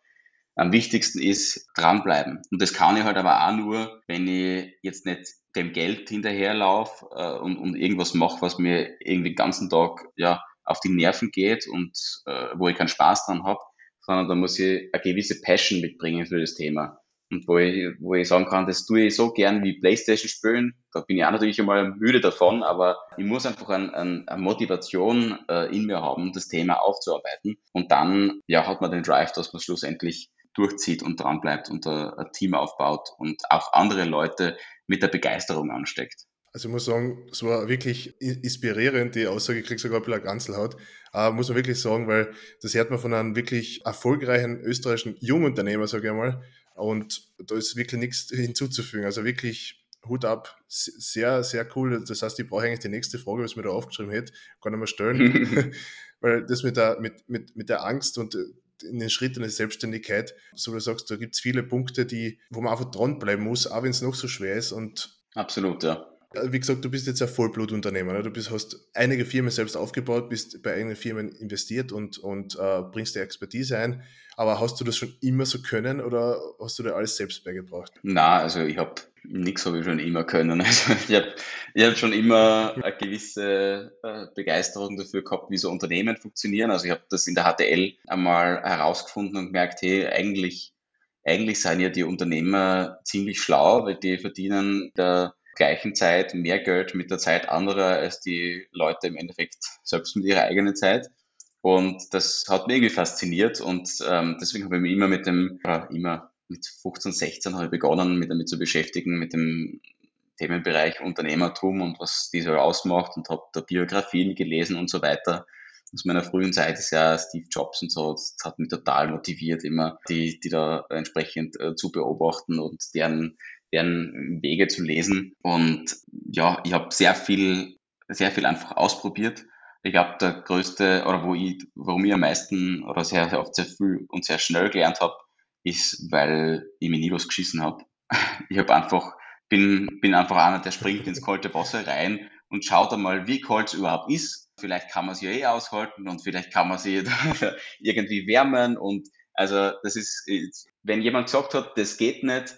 am wichtigsten ist dranbleiben. Und das kann ich halt aber auch nur, wenn ich jetzt nicht dem Geld hinterherlaufe äh, und, und irgendwas mache, was mir irgendwie den ganzen Tag ja, auf die Nerven geht und äh, wo ich keinen Spaß dran habe, sondern da muss ich eine gewisse Passion mitbringen für das Thema. Und wo ich, wo ich sagen kann, das tue ich so gern wie Playstation spielen. Da bin ich auch natürlich einmal müde davon, aber ich muss einfach eine, eine Motivation äh, in mir haben, das Thema aufzuarbeiten. Und dann ja, hat man den Drive, dass man schlussendlich durchzieht und dran bleibt und ein Team aufbaut und auch andere Leute mit der Begeisterung ansteckt. Also ich muss sagen, es war wirklich inspirierend, die Aussage, ich kriege sogar ein bisschen Ganzelhaut, äh, muss man wirklich sagen, weil das hört man von einem wirklich erfolgreichen österreichischen Jungunternehmer, sage ich mal, und da ist wirklich nichts hinzuzufügen. Also wirklich Hut ab, sehr, sehr cool. Das heißt, ich brauche eigentlich die nächste Frage, was mir da aufgeschrieben hätte, gar nicht mehr stellen, weil das mit der, mit, mit, mit der Angst und in den Schritt in die Selbstständigkeit, so wie du sagst, da gibt es viele Punkte, die, wo man einfach dranbleiben muss, auch wenn es noch so schwer ist. Und Absolut, ja. Wie gesagt, du bist jetzt ein Vollblutunternehmer. Ne? Du bist, hast einige Firmen selbst aufgebaut, bist bei eigenen Firmen investiert und, und äh, bringst die Expertise ein. Aber hast du das schon immer so können oder hast du dir alles selbst beigebracht? Na, also ich habe nichts habe ich schon immer können. Also ich habe hab schon immer eine gewisse äh, Begeisterung dafür gehabt, wie so Unternehmen funktionieren. Also ich habe das in der HTL einmal herausgefunden und gemerkt, hey, eigentlich, eigentlich seien ja die Unternehmer ziemlich schlau, weil die verdienen der gleichen Zeit mehr Geld mit der Zeit anderer als die Leute im Endeffekt selbst mit ihrer eigenen Zeit. Und das hat mich irgendwie fasziniert und ähm, deswegen habe ich mich immer mit dem, äh, immer mit 15, 16 habe ich begonnen, mich damit zu beschäftigen, mit dem Themenbereich Unternehmertum und was diese ausmacht und habe da Biografien gelesen und so weiter. Aus meiner frühen Zeit ist ja Steve Jobs und so, das hat mich total motiviert, immer die, die da entsprechend äh, zu beobachten und deren, deren Wege zu lesen. Und ja, ich habe sehr viel, sehr viel einfach ausprobiert. Ich glaube, der größte, oder wo ich, warum ich am meisten oder sehr, sehr oft sehr viel und sehr schnell gelernt habe, ist, weil ich mir nie was geschissen habe. Ich habe einfach, bin, bin einfach einer, der springt ins kalte Wasser rein und schaut einmal, wie kalt es überhaupt ist. Vielleicht kann man ja eh aushalten und vielleicht kann man sie irgendwie wärmen und also das ist, wenn jemand gesagt hat, das geht nicht,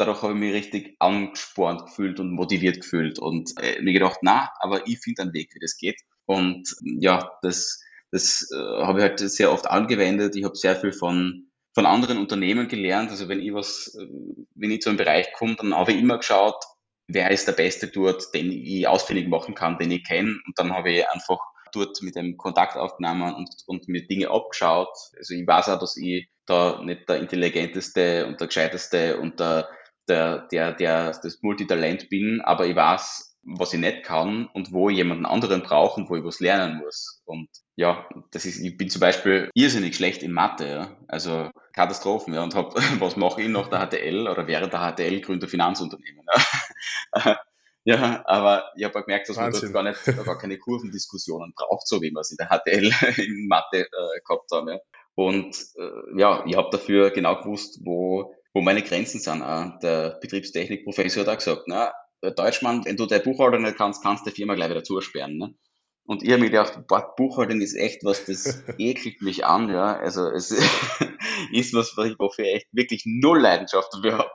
dadurch habe ich mich richtig angespornt gefühlt und motiviert gefühlt und äh, mir gedacht, na, aber ich finde einen Weg, wie das geht. Und ja, das, das äh, habe ich halt sehr oft angewendet. Ich habe sehr viel von von anderen Unternehmen gelernt. Also wenn ich was, äh, wenn ich zu einem Bereich komme, dann habe ich immer geschaut, wer ist der Beste dort, den ich ausfindig machen kann, den ich kenne. Und dann habe ich einfach dort mit dem Kontakt aufgenommen und, und mir Dinge abgeschaut. Also ich weiß auch, dass ich da nicht der intelligenteste und der gescheiteste und der, der, der, der das Multitalent bin, aber ich weiß, was ich nicht kann und wo ich jemanden anderen brauche und wo ich was lernen muss. Und ja, das ist, ich bin zum Beispiel irrsinnig schlecht in Mathe, ja. Also Katastrophen, ja, und hab, was mache ich nach der HTL oder während der HTL gründe Finanzunternehmen. Ja. ja, aber ich habe gemerkt, dass Wahnsinn. man dort gar nicht, gar keine Kurvendiskussionen braucht, so wie wir es in der HTL in Mathe äh, gehabt haben. Ja. Und äh, ja, ich habe dafür genau gewusst, wo, wo meine Grenzen sind. Auch der Betriebstechnikprofessor hat auch gesagt, na, Deutschmann, wenn du deine Buchhaltung nicht kannst, kannst du die Firma gleich wieder zusperren. Ne? Und ich habe mir gedacht, boah, Buchhaltung ist echt was, das ekelt mich an, ja. Also es ist was, wofür ich echt wirklich null Leidenschaft dafür habe.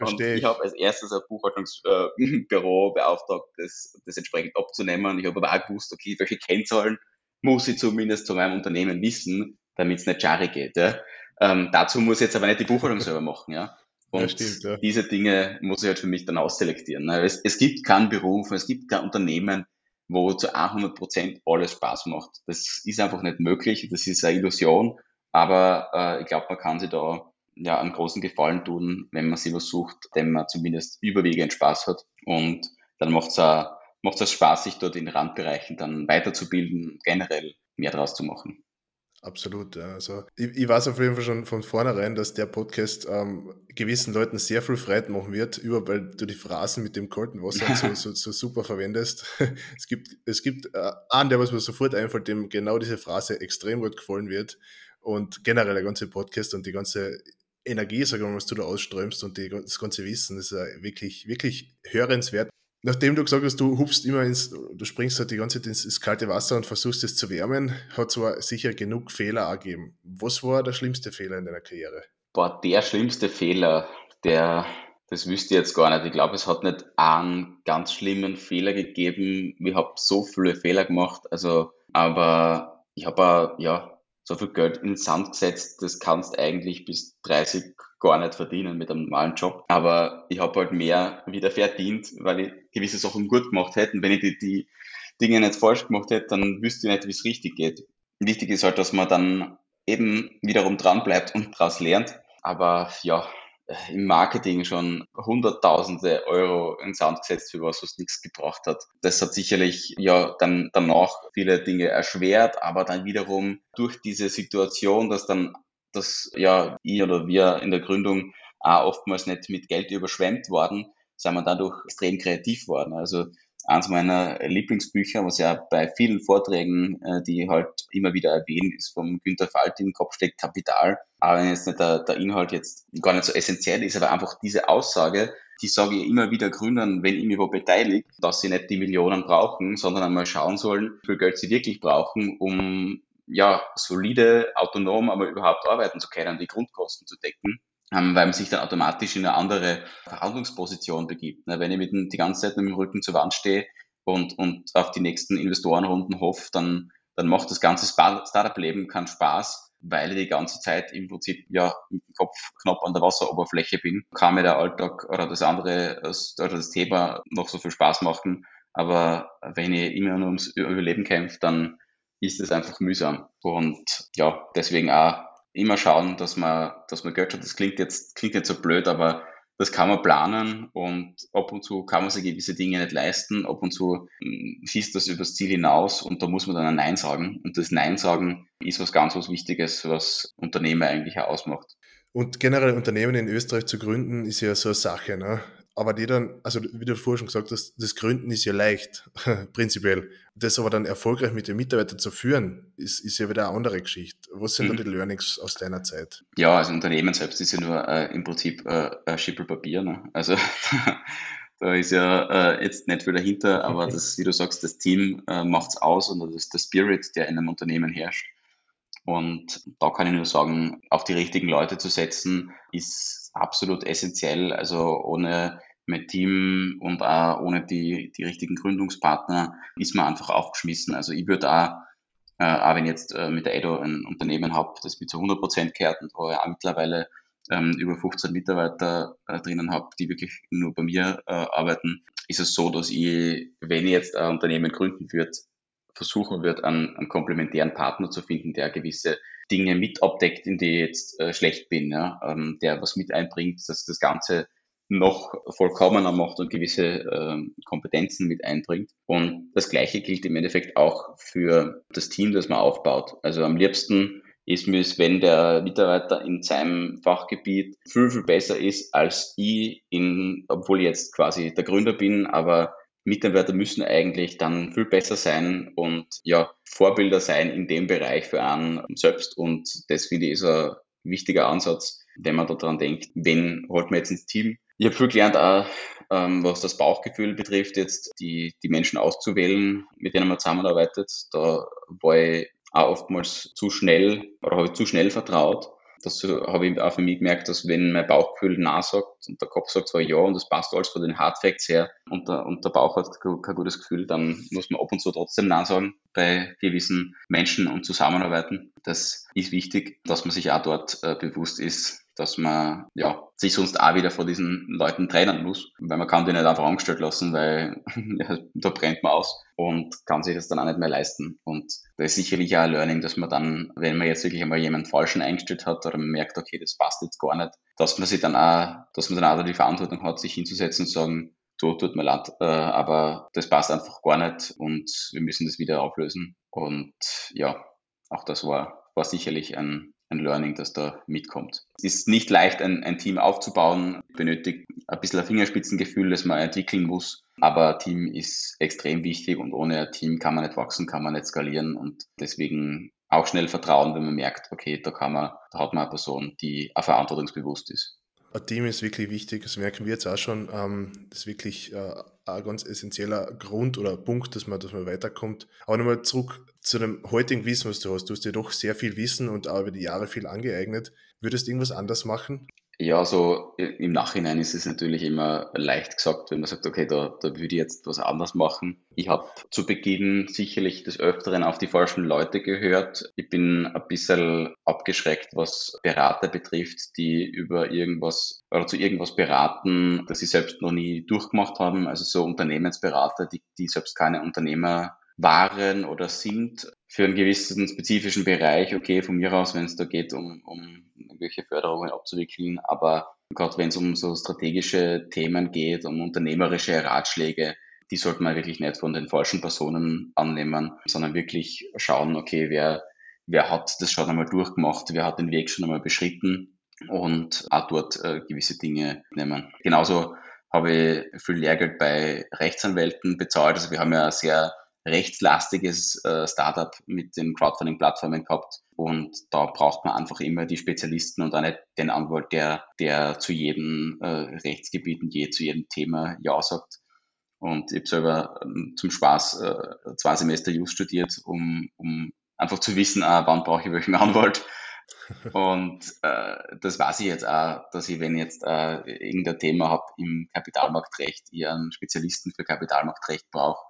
Und ich, ich habe als erstes ein Buchhaltungsbüro äh, beauftragt, das, das entsprechend abzunehmen. Ich habe aber auch gewusst, okay, welche Kennzahlen muss ich zumindest zu meinem Unternehmen wissen, damit es nicht schari geht. Ja. Ähm, dazu muss ich jetzt aber nicht die Buchhaltung selber machen, ja. Und ja, stimmt, ja. diese Dinge muss ich halt für mich dann ausselektieren. Ne? Es, es gibt keinen Beruf, es gibt kein Unternehmen, wo zu 100 Prozent alles Spaß macht. Das ist einfach nicht möglich, das ist eine Illusion, aber äh, ich glaube, man kann sich da ja, einen großen Gefallen tun, wenn man sich was sucht, dem man zumindest überwiegend Spaß hat. Und dann macht es auch, macht's auch Spaß, sich dort in Randbereichen dann weiterzubilden, generell mehr draus zu machen. Absolut. Ja. Also ich, ich, weiß auf jeden Fall schon von vornherein, dass der Podcast ähm, gewissen Leuten sehr viel Freude machen wird, über weil du die Phrasen mit dem kalten Wasser so, so, so, super verwendest. es gibt, es gibt äh, einen, der was mir sofort einfällt, dem genau diese Phrase extrem gut gefallen wird. Und generell der ganze Podcast und die ganze Energie, sagen wir mal, was du da ausströmst und die, das ganze Wissen, ist äh, wirklich, wirklich hörenswert nachdem du gesagt hast, du hupst immer ins, du springst halt die ganze Zeit ins, ins kalte Wasser und versuchst es zu wärmen, hat zwar sicher genug Fehler ergeben. Was war der schlimmste Fehler in deiner Karriere? Boah, der schlimmste Fehler, der, das wüsste ich jetzt gar nicht. Ich glaube, es hat nicht einen ganz schlimmen Fehler gegeben. Ich habe so viele Fehler gemacht, also, aber ich habe ja so viel Geld in den Sand gesetzt, das kannst eigentlich bis 30 gar nicht verdienen mit einem normalen Job. Aber ich habe halt mehr wieder verdient, weil ich gewisse Sachen gut gemacht hätte. Und wenn ich die, die Dinge nicht falsch gemacht hätte, dann wüsste ich nicht, wie es richtig geht. Wichtig ist halt, dass man dann eben wiederum dran bleibt und daraus lernt. Aber ja, im Marketing schon hunderttausende Euro in Sand gesetzt für was, was nichts gebracht hat. Das hat sicherlich ja dann danach viele Dinge erschwert, aber dann wiederum durch diese Situation, dass dann dass ja ich oder wir in der Gründung auch oftmals nicht mit Geld überschwemmt worden, sind wir dadurch extrem kreativ worden. Also eins meiner Lieblingsbücher, was ja bei vielen Vorträgen, äh, die halt immer wieder erwähnen, ist vom Günter Faltin, Kopf steckt Kapital. Aber wenn jetzt nicht der, der Inhalt jetzt gar nicht so essentiell ist, aber einfach diese Aussage, die sage ich immer wieder Gründern, wenn ich mich wo beteilige, dass sie nicht die Millionen brauchen, sondern einmal schauen sollen, wie viel Geld sie wirklich brauchen, um ja, solide, autonom, aber überhaupt arbeiten zu können, die Grundkosten zu decken ähm, weil man sich dann automatisch in eine andere Verhandlungsposition begibt. Ne? Wenn ich mit dem, die ganze Zeit mit dem Rücken zur Wand stehe und, und auf die nächsten Investorenrunden hoffe, dann, dann macht das ganze Startup-Leben keinen Spaß, weil ich die ganze Zeit im Prinzip ja mit dem Kopf knapp an der Wasseroberfläche bin. Kann mir der Alltag oder das andere oder das Thema noch so viel Spaß machen, aber wenn ich immer nur ums Überleben kämpfe, dann ist es einfach mühsam. Und ja, deswegen auch immer schauen, dass man, dass man Geld hat. Das klingt jetzt, klingt jetzt so blöd, aber das kann man planen und ab und zu kann man sich gewisse Dinge nicht leisten. Ab und zu hm, schießt das übers Ziel hinaus und da muss man dann ein Nein sagen. Und das Nein sagen ist was ganz was Wichtiges, was Unternehmer eigentlich auch ausmacht. Und generell Unternehmen in Österreich zu gründen, ist ja so eine Sache. Ne? Aber die dann, also wie du vorher schon gesagt hast, das Gründen ist ja leicht, prinzipiell. Das aber dann erfolgreich mit den Mitarbeitern zu führen, ist, ist ja wieder eine andere Geschichte. Was sind mhm. da die Learnings aus deiner Zeit? Ja, also Unternehmen selbst ist ja nur äh, im Prinzip äh, ein Schippel Papier. Ne? Also da ist ja äh, jetzt nicht viel dahinter, aber das, wie du sagst, das Team äh, macht es aus und das ist der Spirit, der in einem Unternehmen herrscht. Und da kann ich nur sagen, auf die richtigen Leute zu setzen, ist absolut essentiell. Also ohne mein Team und auch ohne die, die richtigen Gründungspartner ist man einfach aufgeschmissen. Also ich würde auch, äh, auch wenn jetzt äh, mit der Edo ein Unternehmen habe, das mit zu 100 Prozent kehrt und wo ich auch mittlerweile ähm, über 15 Mitarbeiter äh, drinnen habe, die wirklich nur bei mir äh, arbeiten, ist es so, dass ich, wenn ich jetzt ein Unternehmen gründen würde, versuchen würde, einen, einen komplementären Partner zu finden, der gewisse Dinge mit abdeckt, in die ich jetzt äh, schlecht bin, ja, ähm, der was mit einbringt, dass das Ganze noch vollkommener macht und gewisse äh, Kompetenzen mit einbringt. Und das Gleiche gilt im Endeffekt auch für das Team, das man aufbaut. Also am liebsten ist mir es, wenn der Mitarbeiter in seinem Fachgebiet viel, viel besser ist als ich, in, obwohl ich jetzt quasi der Gründer bin, aber Mitarbeiter müssen eigentlich dann viel besser sein und ja, Vorbilder sein in dem Bereich für einen selbst. Und das finde ich ist ein wichtiger Ansatz, wenn man daran denkt, wen holt man jetzt ins Team, ich habe viel gelernt, auch, ähm, was das Bauchgefühl betrifft, jetzt die, die Menschen auszuwählen, mit denen man zusammenarbeitet. Da war ich auch oftmals zu schnell oder habe ich zu schnell vertraut. Das habe ich auch für mich gemerkt, dass wenn mein Bauchgefühl nah sagt und der Kopf sagt zwar ja und das passt alles von den Hardfacts her und der, und der Bauch hat kein gutes Gefühl, dann muss man ab und zu trotzdem Nein sagen bei gewissen Menschen und Zusammenarbeiten. Das ist wichtig, dass man sich auch dort äh, bewusst ist, dass man ja, sich sonst auch wieder vor diesen Leuten trennen muss, weil man kann die nicht einfach angestellt lassen, weil ja, da brennt man aus und kann sich das dann auch nicht mehr leisten. Und da ist sicherlich auch ein Learning, dass man dann, wenn man jetzt wirklich einmal jemanden falschen eingestellt hat oder man merkt, okay, das passt jetzt gar nicht, dass man sich dann auch, dass man dann auch die Verantwortung hat, sich hinzusetzen und sagen, so tut mir leid, äh, aber das passt einfach gar nicht und wir müssen das wieder auflösen. Und ja, auch das war, war sicherlich ein, ein Learning, das da mitkommt. Es ist nicht leicht, ein, ein Team aufzubauen, benötigt ein bisschen ein Fingerspitzengefühl, das man entwickeln muss. Aber Team ist extrem wichtig und ohne ein Team kann man nicht wachsen, kann man nicht skalieren und deswegen auch schnell vertrauen, wenn man merkt, okay, da kann man, da hat man eine Person, die auch verantwortungsbewusst ist. Ein Team ist wirklich wichtig, das merken wir jetzt auch schon. Ähm, das ist wirklich äh, ein ganz essentieller Grund oder Punkt, dass man, dass man weiterkommt. Aber nochmal zurück zu dem heutigen Wissen, was du hast. Du hast dir doch sehr viel Wissen und auch über die Jahre viel angeeignet. Würdest du irgendwas anders machen? Ja, so im Nachhinein ist es natürlich immer leicht gesagt, wenn man sagt, okay, da, da würde ich jetzt was anders machen. Ich habe zu Beginn sicherlich des Öfteren auf die falschen Leute gehört. Ich bin ein bisschen abgeschreckt, was Berater betrifft, die über irgendwas oder zu irgendwas beraten, das sie selbst noch nie durchgemacht haben. Also so Unternehmensberater, die, die selbst keine Unternehmer waren oder sind für einen gewissen spezifischen Bereich, okay, von mir aus, wenn es da geht, um, um irgendwelche Förderungen abzuwickeln, aber gerade wenn es um so strategische Themen geht, um unternehmerische Ratschläge, die sollte man wirklich nicht von den falschen Personen annehmen, sondern wirklich schauen, okay, wer, wer hat das schon einmal durchgemacht, wer hat den Weg schon einmal beschritten und auch dort äh, gewisse Dinge nehmen. Genauso habe ich viel Lehrgeld bei Rechtsanwälten bezahlt. Also wir haben ja sehr rechtslastiges äh, Startup mit den Crowdfunding-Plattformen gehabt. Und da braucht man einfach immer die Spezialisten und auch nicht den Anwalt, der, der zu jedem äh, Rechtsgebiet und je zu jedem Thema Ja sagt. Und ich habe selber ähm, zum Spaß äh, zwei Semester Just studiert, um, um einfach zu wissen, ah, wann brauche ich welchen Anwalt. Und äh, das weiß ich jetzt auch, dass ich, wenn ich jetzt äh, irgendein Thema habe im Kapitalmarktrecht, ich einen Spezialisten für Kapitalmarktrecht brauche,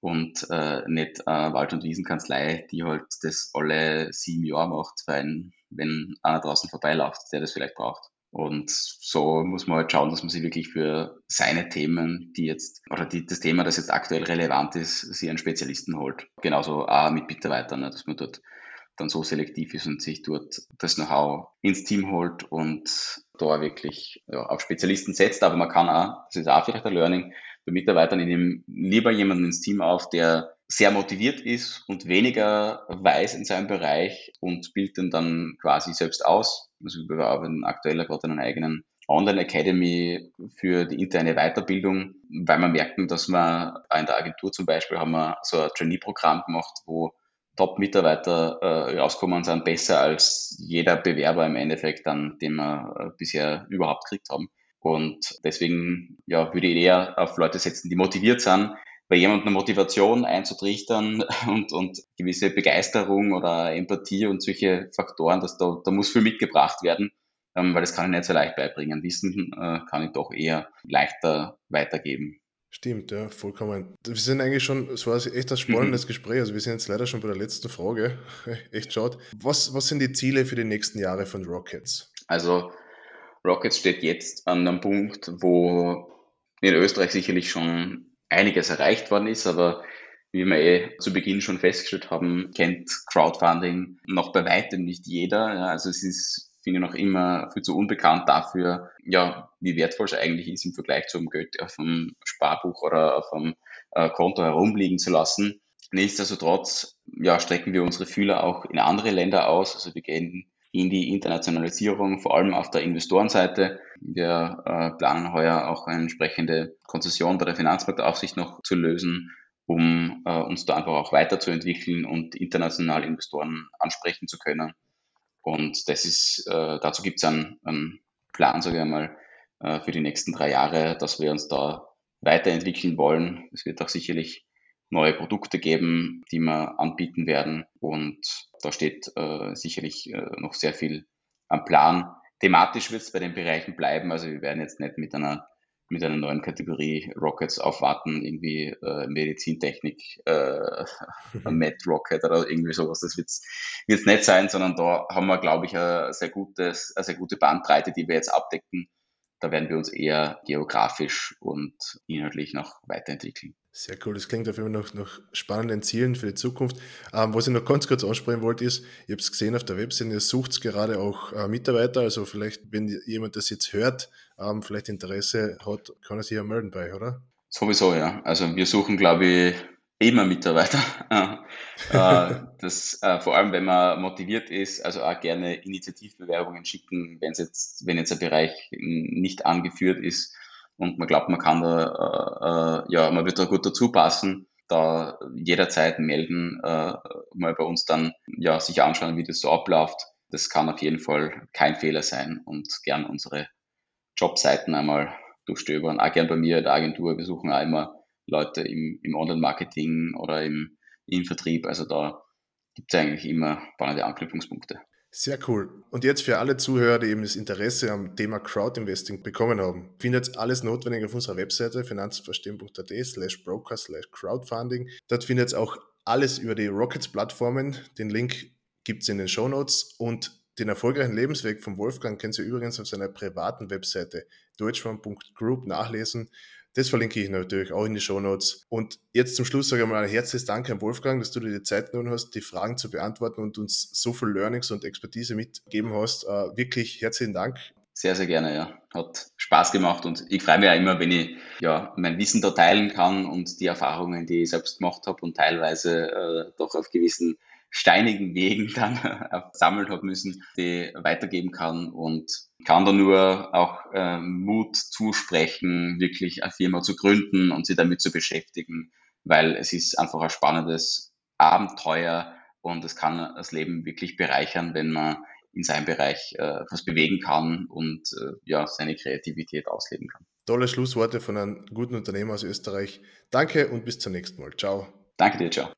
und äh, nicht äh, Wald- und Wiesenkanzlei, die halt das alle sieben Jahre macht, weil wenn einer draußen vorbeiläuft, der das vielleicht braucht. Und so muss man halt schauen, dass man sich wirklich für seine Themen, die jetzt, oder die, das Thema, das jetzt aktuell relevant ist, sich einen Spezialisten holt. Genauso auch mit Mitarbeitern, ne, dass man dort dann so selektiv ist und sich dort das Know-how ins Team holt und da wirklich ja, auf Spezialisten setzt. Aber man kann auch, das ist auch vielleicht ein Learning, bei Mitarbeitern, ich nehme lieber jemanden ins Team auf, der sehr motiviert ist und weniger weiß in seinem Bereich und bildet den dann quasi selbst aus. Also wir arbeiten aktuell gerade an einer eigenen Online Academy für die interne Weiterbildung, weil wir merken, dass wir in der Agentur zum Beispiel haben wir so ein Trainee-Programm gemacht, wo Top-Mitarbeiter äh, rauskommen sind, besser als jeder Bewerber im Endeffekt, dann, den wir äh, bisher überhaupt gekriegt haben. Und deswegen ja, würde ich eher auf Leute setzen, die motiviert sind, bei jemandem eine Motivation einzutrichtern und, und gewisse Begeisterung oder Empathie und solche Faktoren, dass da, da muss viel mitgebracht werden, ähm, weil das kann ich nicht so leicht beibringen. Wissen äh, kann ich doch eher leichter weitergeben. Stimmt, ja, vollkommen. Wir sind eigentlich schon, es war echt ein spannendes mhm. Gespräch. Also wir sind jetzt leider schon bei der letzten Frage. echt schade. Was, was sind die Ziele für die nächsten Jahre von Rockets? Also Rockets steht jetzt an einem Punkt, wo in Österreich sicherlich schon einiges erreicht worden ist, aber wie wir eh zu Beginn schon festgestellt haben, kennt Crowdfunding noch bei weitem nicht jeder. Ja, also es ist, finde ich, noch immer viel zu unbekannt dafür, ja, wie wertvoll es eigentlich ist im Vergleich zum Geld auf dem Sparbuch oder auf dem äh, Konto herumliegen zu lassen. Nichtsdestotrotz ja, strecken wir unsere Fühler auch in andere Länder aus. Also wir gehen in die Internationalisierung, vor allem auf der Investorenseite. Wir äh, planen heuer auch eine entsprechende Konzession bei der Finanzmarktaufsicht noch zu lösen, um äh, uns da einfach auch weiterzuentwickeln und international Investoren ansprechen zu können. Und das ist, äh, dazu gibt es einen, einen Plan, sage ich einmal, für die nächsten drei Jahre, dass wir uns da weiterentwickeln wollen. Es wird auch sicherlich neue Produkte geben, die wir anbieten werden. Und da steht äh, sicherlich äh, noch sehr viel am Plan. Thematisch wird es bei den Bereichen bleiben. Also wir werden jetzt nicht mit einer mit einer neuen Kategorie Rockets aufwarten, irgendwie äh, Medizintechnik, äh, Met Rocket oder irgendwie sowas. Das wird es nicht sein, sondern da haben wir, glaube ich, eine sehr, gutes, eine sehr gute Bandbreite, die wir jetzt abdecken. Da werden wir uns eher geografisch und inhaltlich noch weiterentwickeln. Sehr cool, das klingt auf jeden Fall nach, nach spannenden Zielen für die Zukunft. Ähm, was ich noch ganz kurz ansprechen wollte, ist, ich habe es gesehen auf der Webseite, ihr sucht gerade auch äh, Mitarbeiter, also vielleicht, wenn jemand das jetzt hört, ähm, vielleicht Interesse hat, kann er sich ja melden bei, oder? Sowieso, ja. Also wir suchen, glaube ich, immer Mitarbeiter. äh, das, äh, vor allem, wenn man motiviert ist, also auch gerne Initiativbewerbungen schicken, wenn jetzt, wenn jetzt ein Bereich nicht angeführt ist und man glaubt, man kann da, äh, äh, ja, man wird da gut dazu passen, da jederzeit melden, äh, mal bei uns dann ja sich anschauen, wie das so abläuft. Das kann auf jeden Fall kein Fehler sein und gern unsere Jobseiten einmal durchstöbern. Auch gern bei mir in der Agentur. Wir suchen auch immer Leute im, im Online-Marketing oder im, im Vertrieb. Also da gibt es eigentlich immer spannende Anknüpfungspunkte. Sehr cool. Und jetzt für alle Zuhörer, die eben das Interesse am Thema Crowdinvesting bekommen haben, findet alles notwendig auf unserer Webseite finanzverstehen.at slash broker slash crowdfunding. Dort findet ihr auch alles über die Rockets-Plattformen. Den Link gibt es in den Show Notes und den erfolgreichen Lebensweg von Wolfgang können Sie übrigens auf seiner privaten Webseite deutschland.group nachlesen. Das verlinke ich natürlich auch in die Show Notes. Und jetzt zum Schluss sage ich mal ein herzliches Dank an Wolfgang, dass du dir die Zeit genommen hast, die Fragen zu beantworten und uns so viel Learnings und Expertise mitgegeben hast. Uh, wirklich herzlichen Dank. Sehr, sehr gerne, ja. Hat Spaß gemacht und ich freue mich ja immer, wenn ich ja, mein Wissen da teilen kann und die Erfahrungen, die ich selbst gemacht habe und teilweise äh, doch auf gewissen steinigen Wegen dann sammeln habe müssen, die weitergeben kann und kann da nur auch äh, Mut zusprechen, wirklich eine Firma zu gründen und sich damit zu beschäftigen, weil es ist einfach ein spannendes Abenteuer und es kann das Leben wirklich bereichern, wenn man in seinem Bereich äh, was bewegen kann und äh, ja, seine Kreativität ausleben kann. Tolle Schlussworte von einem guten Unternehmer aus Österreich. Danke und bis zum nächsten Mal. Ciao. Danke dir, ciao.